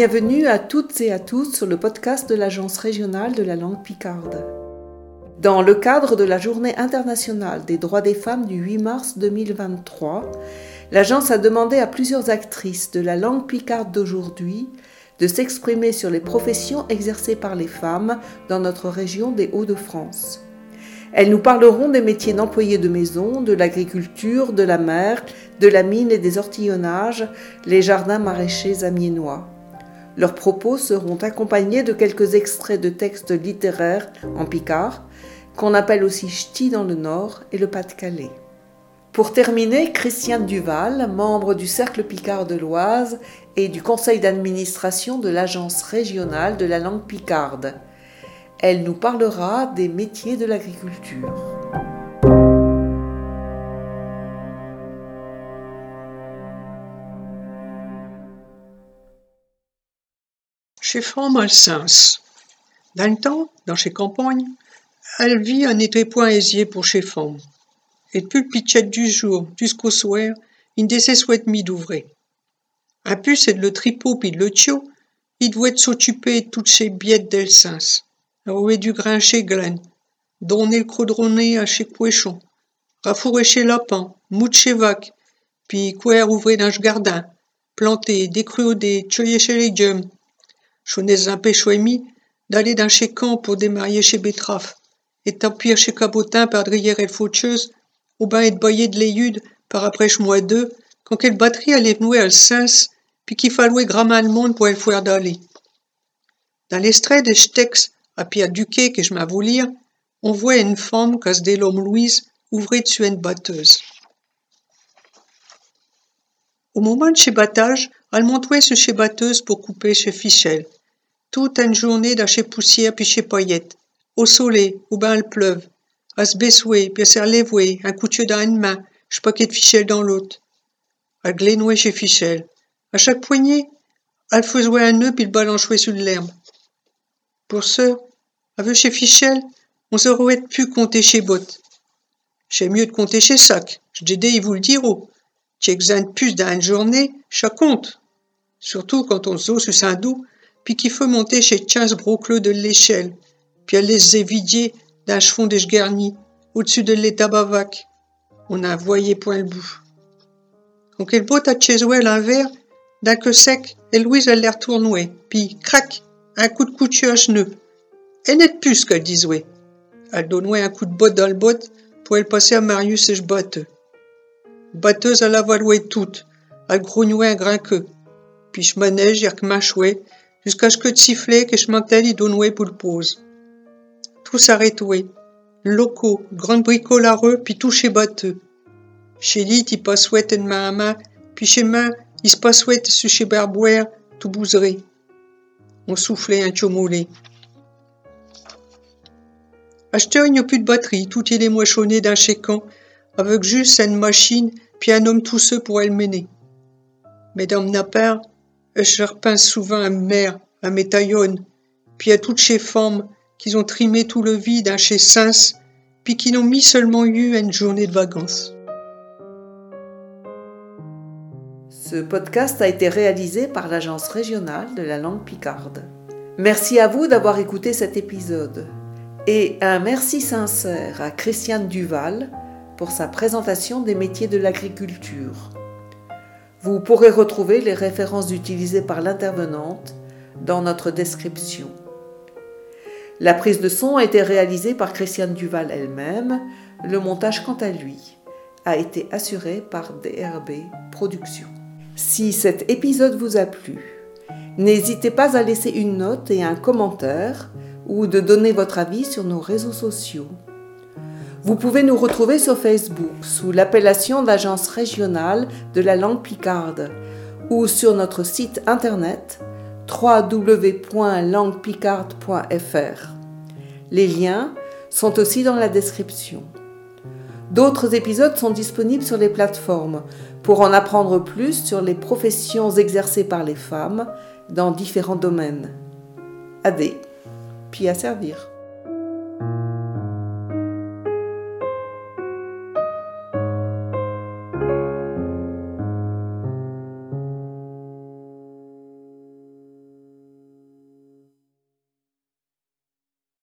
Bienvenue à toutes et à tous sur le podcast de l'Agence régionale de la langue picarde. Dans le cadre de la Journée internationale des droits des femmes du 8 mars 2023, l'agence a demandé à plusieurs actrices de la langue picarde d'aujourd'hui de s'exprimer sur les professions exercées par les femmes dans notre région des Hauts-de-France. Elles nous parleront des métiers d'employés de maison, de l'agriculture, de la mer, de la mine et des ortillonnages, les jardins maraîchers amiénois. Leurs propos seront accompagnés de quelques extraits de textes littéraires en picard, qu'on appelle aussi ch'ti dans le Nord et le Pas-de-Calais. Pour terminer, Christiane Duval, membre du Cercle Picard de l'Oise et du conseil d'administration de l'Agence régionale de la langue picarde. Elle nous parlera des métiers de l'agriculture. Chez Femme Alsens. Dans le temps, dans chez campagnes, vit un été point aisier pour chez Femme. Et depuis le pitchet du jour jusqu'au soir, il ne souhaite mis d'ouvrir. Un peu c'est de le tripot puis de le tio, il doit s'occuper de toutes ces biettes d'Elsens. Rouer du grain chez Glen, donner le crodronné à chez Couéchon, rafourer chez Lapin, mout chez Vac, puis couer ouvrir dans le jardin, planter, décruauder, tuer chez légumes. Chonez un péchoémi d'aller dans chez Camp pour démarrer chez Betraf, et tapir chez Cabotin par drière et faucheuse, ou ben être boyer de l'éude par après mois deux, quand quelle batterie allait venir à puis qu'il fallait grammer le monde pour elle faire d'aller. Dans l'extrait de Stex à Pierre Duquet que je m'avoue lire, on voit une femme casse des l'homme Louise ouvrir dessus une batteuse. Au moment de chez battage, elle montrait ce chez batteuse pour couper chez Fichel. Toute une journée dans chez poussière puis chez paillette, au soleil, ou ben elle pleuve, à se baissouer, puis à se un couteau dans une main, je paquet de Fichel dans l'autre. Elle glénouait chez Fichel. À chaque poignée, elle faisait un nœud puis le balançait sur l'herbe. Pour ce, avec chez Fichel, on se pu compter chez Bot. C'est mieux de compter chez Sac. Je dit, vous le dire. Tu examen plus d'une journée, chaque compte. Surtout quand on se sur Saint-Doux, puis qu'il faut monter chez 15 brocleux de l'échelle, puis aller les évidier d'un chevon de garni, au-dessus de l'état bavac. On a voyé point le bout. Quand elle botte à Cheswell un verre, d'un que sec, et Louise elle l'air tournouée, puis crac, un coup de couture à cheveux. Elle n'est plus qu'elle disait. Elle donnait un coup de botte dans le botte pour elle passer à Marius et je batte. Batteuse à la valouée toute, grognouait un grain que. Puis je manège, que mâchouais, jusqu'à ce que de siffler que je m'entelle y donnouais pour le pose. Tout s'arrêtait. Locaux, grande bricolareux, puis tout chez batteux. Chez lui, il passouait une main à main, puis chez main, il se passouait sur chez Barbouère, tout bouseré. On soufflait un chomolé. Acheteur, il n'y a plus de batterie, tout il est moissonné d'un chécan, avec juste une machine, puis un homme tout seul pour elle mener. Mesdames Napper, je repense souvent à mère, à mes puis à toutes ces femmes qui ont trimé tout le vide à chez Sens, puis qui n'ont mis seulement eu une journée de vacances? Ce podcast a été réalisé par l'Agence régionale de la langue picarde. Merci à vous d'avoir écouté cet épisode. Et un merci sincère à Christiane Duval pour sa présentation des métiers de l'agriculture. Vous pourrez retrouver les références utilisées par l'intervenante dans notre description. La prise de son a été réalisée par Christiane Duval elle-même, le montage quant à lui a été assuré par DRB Productions. Si cet épisode vous a plu, n'hésitez pas à laisser une note et un commentaire ou de donner votre avis sur nos réseaux sociaux. Vous pouvez nous retrouver sur Facebook sous l'appellation d'Agence régionale de la langue picarde ou sur notre site internet www.languepicarde.fr. Les liens sont aussi dans la description. D'autres épisodes sont disponibles sur les plateformes pour en apprendre plus sur les professions exercées par les femmes dans différents domaines. Adé, puis à servir.